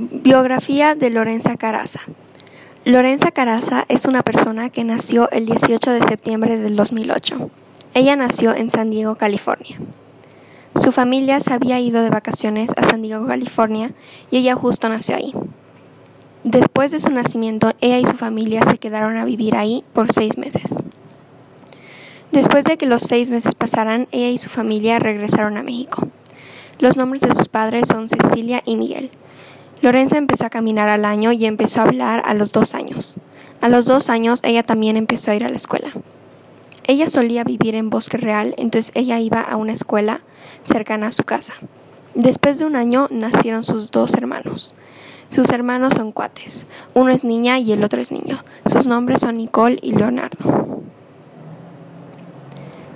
Biografía de Lorenza Caraza. Lorenza Caraza es una persona que nació el 18 de septiembre del 2008. Ella nació en San Diego, California. Su familia se había ido de vacaciones a San Diego, California, y ella justo nació ahí. Después de su nacimiento, ella y su familia se quedaron a vivir ahí por seis meses. Después de que los seis meses pasaran, ella y su familia regresaron a México. Los nombres de sus padres son Cecilia y Miguel. Lorenza empezó a caminar al año y empezó a hablar a los dos años. A los dos años ella también empezó a ir a la escuela. Ella solía vivir en Bosque Real, entonces ella iba a una escuela cercana a su casa. Después de un año nacieron sus dos hermanos. Sus hermanos son cuates. Uno es niña y el otro es niño. Sus nombres son Nicole y Leonardo.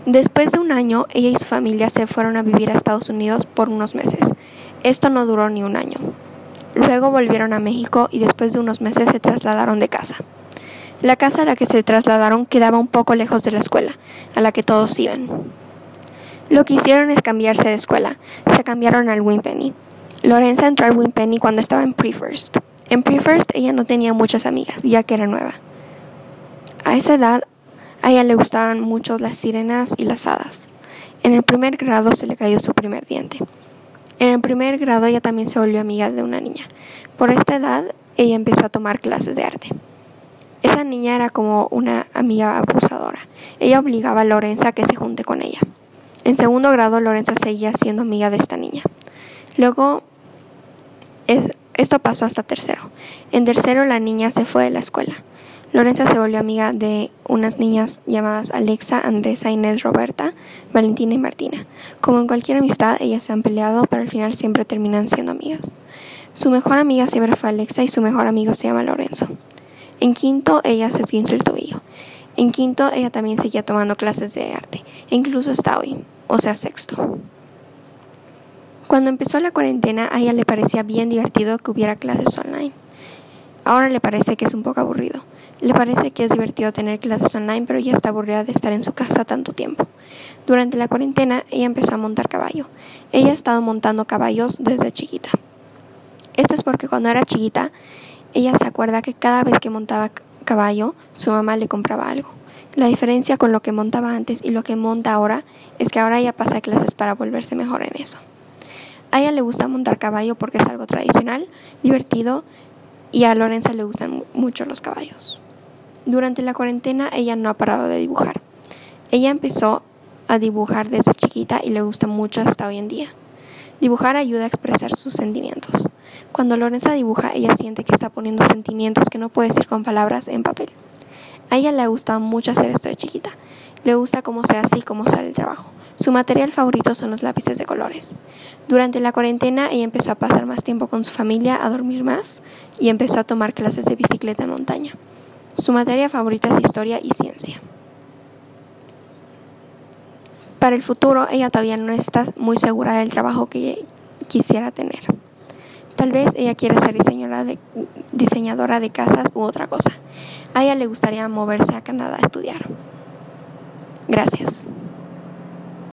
Después de un año, ella y su familia se fueron a vivir a Estados Unidos por unos meses. Esto no duró ni un año. Luego volvieron a México y después de unos meses se trasladaron de casa. La casa a la que se trasladaron quedaba un poco lejos de la escuela, a la que todos iban. Lo que hicieron es cambiarse de escuela. Se cambiaron al Winpenny. Lorenza entró al Winpenny cuando estaba en Pre-First. En Pre-First ella no tenía muchas amigas, ya que era nueva. A esa edad, a ella le gustaban mucho las sirenas y las hadas. En el primer grado se le cayó su primer diente. En el primer grado ella también se volvió amiga de una niña. Por esta edad ella empezó a tomar clases de arte. Esa niña era como una amiga abusadora. Ella obligaba a Lorenza a que se junte con ella. En segundo grado Lorenza seguía siendo amiga de esta niña. Luego esto pasó hasta tercero. En tercero la niña se fue de la escuela. Lorenza se volvió amiga de unas niñas llamadas Alexa, Andresa, Inés, Roberta, Valentina y Martina. Como en cualquier amistad, ellas se han peleado, pero al final siempre terminan siendo amigas. Su mejor amiga siempre fue Alexa y su mejor amigo se llama Lorenzo. En quinto, ella se esguinzó el tobillo. En quinto, ella también seguía tomando clases de arte, e incluso hasta hoy, o sea, sexto. Cuando empezó la cuarentena, a ella le parecía bien divertido que hubiera clases online. Ahora le parece que es un poco aburrido. Le parece que es divertido tener clases online, pero ya está aburrida de estar en su casa tanto tiempo. Durante la cuarentena, ella empezó a montar caballo. Ella ha estado montando caballos desde chiquita. Esto es porque cuando era chiquita, ella se acuerda que cada vez que montaba caballo, su mamá le compraba algo. La diferencia con lo que montaba antes y lo que monta ahora es que ahora ella pasa clases para volverse mejor en eso. A ella le gusta montar caballo porque es algo tradicional, divertido y a Lorenza le gustan mucho los caballos. Durante la cuarentena ella no ha parado de dibujar. Ella empezó a dibujar desde chiquita y le gusta mucho hasta hoy en día. Dibujar ayuda a expresar sus sentimientos. Cuando Lorenza dibuja, ella siente que está poniendo sentimientos que no puede decir con palabras en papel. A ella le gusta mucho hacer esto de chiquita. Le gusta cómo se hace y cómo sale el trabajo. Su material favorito son los lápices de colores. Durante la cuarentena ella empezó a pasar más tiempo con su familia, a dormir más y empezó a tomar clases de bicicleta en montaña. Su materia favorita es historia y ciencia. Para el futuro, ella todavía no está muy segura del trabajo que quisiera tener. Tal vez ella quiere ser diseñadora de, diseñadora de casas u otra cosa. A ella le gustaría moverse a Canadá a estudiar. Gracias.